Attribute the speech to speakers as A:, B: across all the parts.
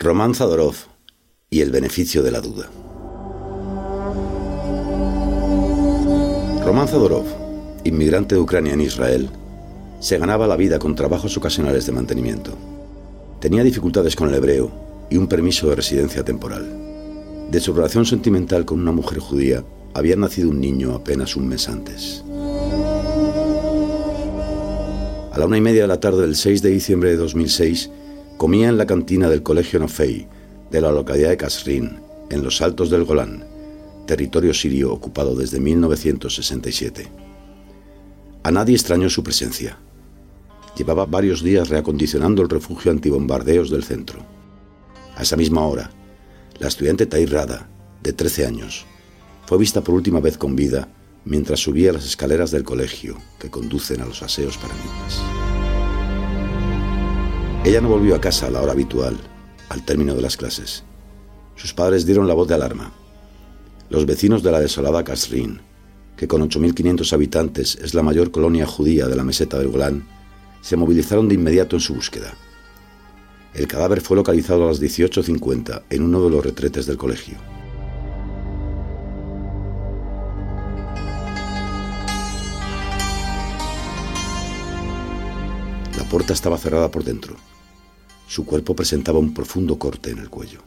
A: Román Zadorov y el beneficio de la duda. Román Zadorov, inmigrante de Ucrania en Israel, se ganaba la vida con trabajos ocasionales de mantenimiento. Tenía dificultades con el hebreo y un permiso de residencia temporal. De su relación sentimental con una mujer judía había nacido un niño apenas un mes antes. A la una y media de la tarde del 6 de diciembre de 2006, comía en la cantina del Colegio Nofei de la localidad de Kasrin, en los altos del Golán, territorio sirio ocupado desde 1967. A nadie extrañó su presencia. Llevaba varios días reacondicionando el refugio antibombardeos del centro. A esa misma hora, la estudiante Tairrada, de 13 años, fue vista por última vez con vida mientras subía las escaleras del colegio que conducen a los aseos para niñas. Ella no volvió a casa a la hora habitual, al término de las clases. Sus padres dieron la voz de alarma. Los vecinos de la desolada Kasrin, que con 8.500 habitantes es la mayor colonia judía de la meseta del Golán, se movilizaron de inmediato en su búsqueda. El cadáver fue localizado a las 18.50 en uno de los retretes del colegio. La puerta estaba cerrada por dentro. Su cuerpo presentaba un profundo corte en el cuello.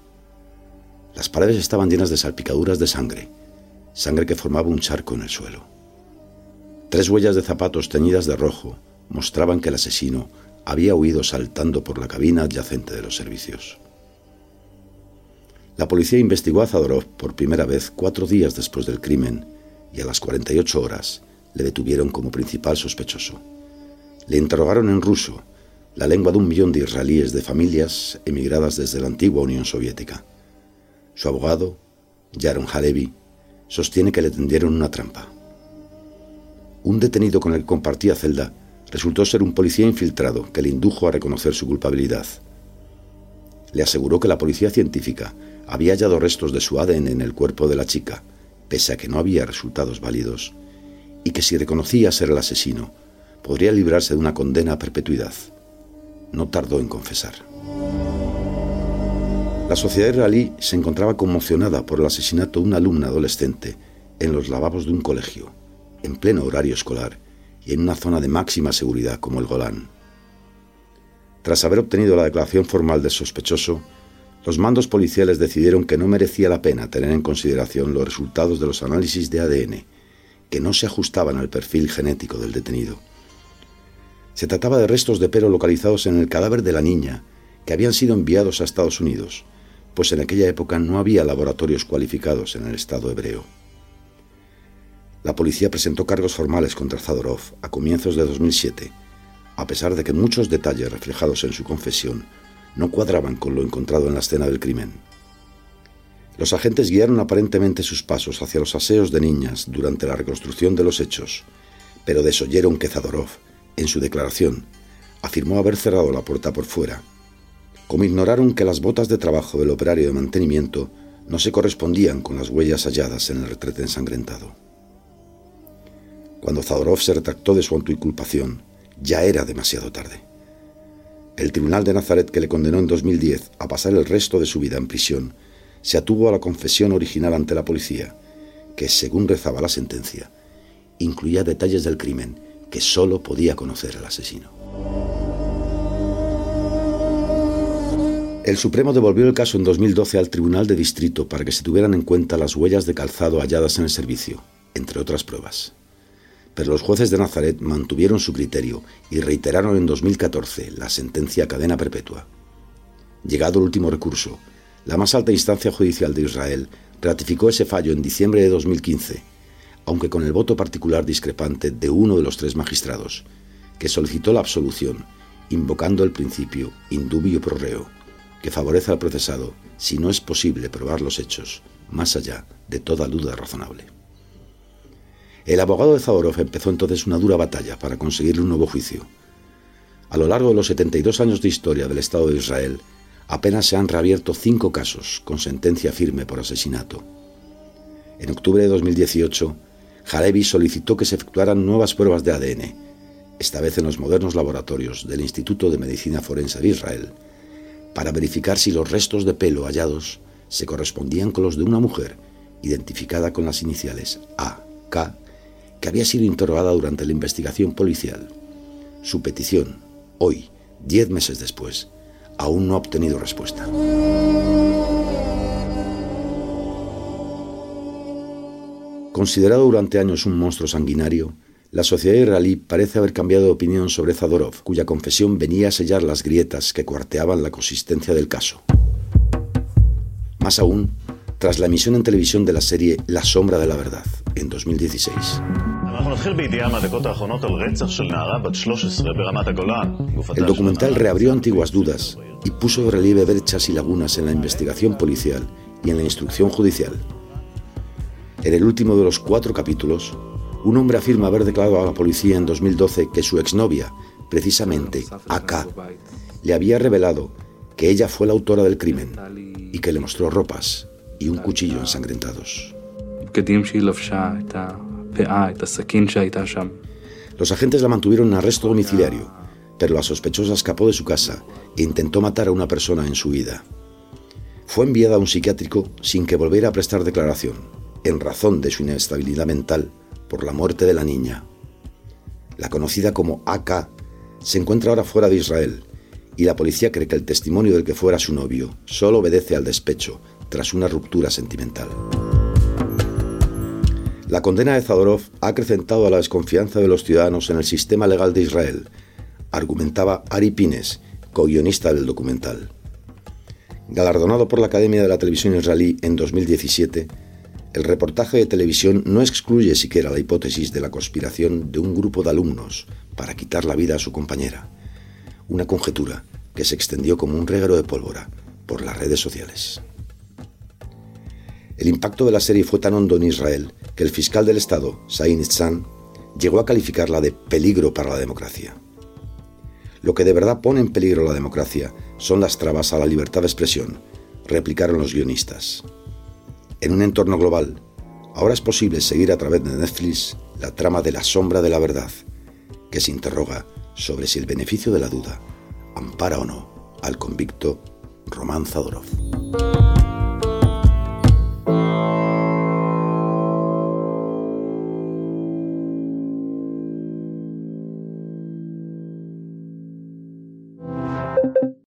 A: Las paredes estaban llenas de salpicaduras de sangre, sangre que formaba un charco en el suelo. Tres huellas de zapatos teñidas de rojo mostraban que el asesino había huido saltando por la cabina adyacente de los servicios. La policía investigó a Zadorov por primera vez cuatro días después del crimen y a las 48 horas le detuvieron como principal sospechoso. Le interrogaron en ruso la lengua de un millón de israelíes de familias emigradas desde la antigua Unión Soviética. Su abogado, Yaron Halevi, sostiene que le tendieron una trampa. Un detenido con el que compartía celda resultó ser un policía infiltrado que le indujo a reconocer su culpabilidad. Le aseguró que la policía científica había hallado restos de su ADN en el cuerpo de la chica, pese a que no había resultados válidos, y que si reconocía ser el asesino, podría librarse de una condena a perpetuidad no tardó en confesar. La sociedad israelí se encontraba conmocionada por el asesinato de una alumna adolescente en los lavabos de un colegio, en pleno horario escolar y en una zona de máxima seguridad como el Golán. Tras haber obtenido la declaración formal del sospechoso, los mandos policiales decidieron que no merecía la pena tener en consideración los resultados de los análisis de ADN, que no se ajustaban al perfil genético del detenido. Se trataba de restos de pelo localizados en el cadáver de la niña, que habían sido enviados a Estados Unidos, pues en aquella época no había laboratorios cualificados en el Estado hebreo. La policía presentó cargos formales contra Zadorov a comienzos de 2007, a pesar de que muchos detalles reflejados en su confesión no cuadraban con lo encontrado en la escena del crimen. Los agentes guiaron aparentemente sus pasos hacia los aseos de niñas durante la reconstrucción de los hechos, pero desoyeron que Zadorov en su declaración, afirmó haber cerrado la puerta por fuera, como ignoraron que las botas de trabajo del operario de mantenimiento no se correspondían con las huellas halladas en el retrete ensangrentado. Cuando Zadorov se retractó de su autoinculpación, ya era demasiado tarde. El tribunal de Nazaret que le condenó en 2010 a pasar el resto de su vida en prisión se atuvo a la confesión original ante la policía, que, según rezaba la sentencia, incluía detalles del crimen que solo podía conocer el asesino. El Supremo devolvió el caso en 2012 al Tribunal de Distrito para que se tuvieran en cuenta las huellas de calzado halladas en el servicio, entre otras pruebas. Pero los jueces de Nazaret mantuvieron su criterio y reiteraron en 2014 la sentencia a cadena perpetua. Llegado el último recurso, la más alta instancia judicial de Israel ratificó ese fallo en diciembre de 2015 aunque con el voto particular discrepante de uno de los tres magistrados, que solicitó la absolución, invocando el principio indubio pro reo, que favorece al procesado si no es posible probar los hechos, más allá de toda duda razonable. El abogado de Zaborov empezó entonces una dura batalla para conseguirle un nuevo juicio. A lo largo de los 72 años de historia del Estado de Israel, apenas se han reabierto cinco casos con sentencia firme por asesinato. En octubre de 2018, Halevi solicitó que se efectuaran nuevas pruebas de ADN, esta vez en los modernos laboratorios del Instituto de Medicina Forense de Israel, para verificar si los restos de pelo hallados se correspondían con los de una mujer identificada con las iniciales A.K., que había sido interrogada durante la investigación policial. Su petición, hoy, diez meses después, aún no ha obtenido respuesta. Considerado durante años un monstruo sanguinario, la sociedad israelí parece haber cambiado de opinión sobre Zadorov, cuya confesión venía a sellar las grietas que cuarteaban la consistencia del caso. Más aún, tras la emisión en televisión de la serie La sombra de la verdad, en 2016. El documental reabrió antiguas dudas y puso de relieve brechas y lagunas en la investigación policial y en la instrucción judicial. En el último de los cuatro capítulos, un hombre afirma haber declarado a la policía en 2012 que su exnovia, precisamente Aka, le había revelado que ella fue la autora del crimen y que le mostró ropas y un cuchillo ensangrentados. Los agentes la mantuvieron en arresto domiciliario, pero la sospechosa escapó de su casa e intentó matar a una persona en su vida. Fue enviada a un psiquiátrico sin que volviera a prestar declaración en razón de su inestabilidad mental por la muerte de la niña. La conocida como AK se encuentra ahora fuera de Israel y la policía cree que el testimonio del que fuera su novio solo obedece al despecho tras una ruptura sentimental. La condena de Zadorov ha acrecentado a la desconfianza de los ciudadanos en el sistema legal de Israel, argumentaba Ari Pines, co-guionista del documental. Galardonado por la Academia de la Televisión Israelí en 2017, el reportaje de televisión no excluye siquiera la hipótesis de la conspiración de un grupo de alumnos para quitar la vida a su compañera, una conjetura que se extendió como un reguero de pólvora por las redes sociales. El impacto de la serie fue tan hondo en Israel que el fiscal del Estado, Sain Itzan, llegó a calificarla de peligro para la democracia. Lo que de verdad pone en peligro la democracia son las trabas a la libertad de expresión, replicaron los guionistas. En un entorno global, ahora es posible seguir a través de Netflix la trama de la sombra de la verdad, que se interroga sobre si el beneficio de la duda ampara o no al convicto Román Zadorov.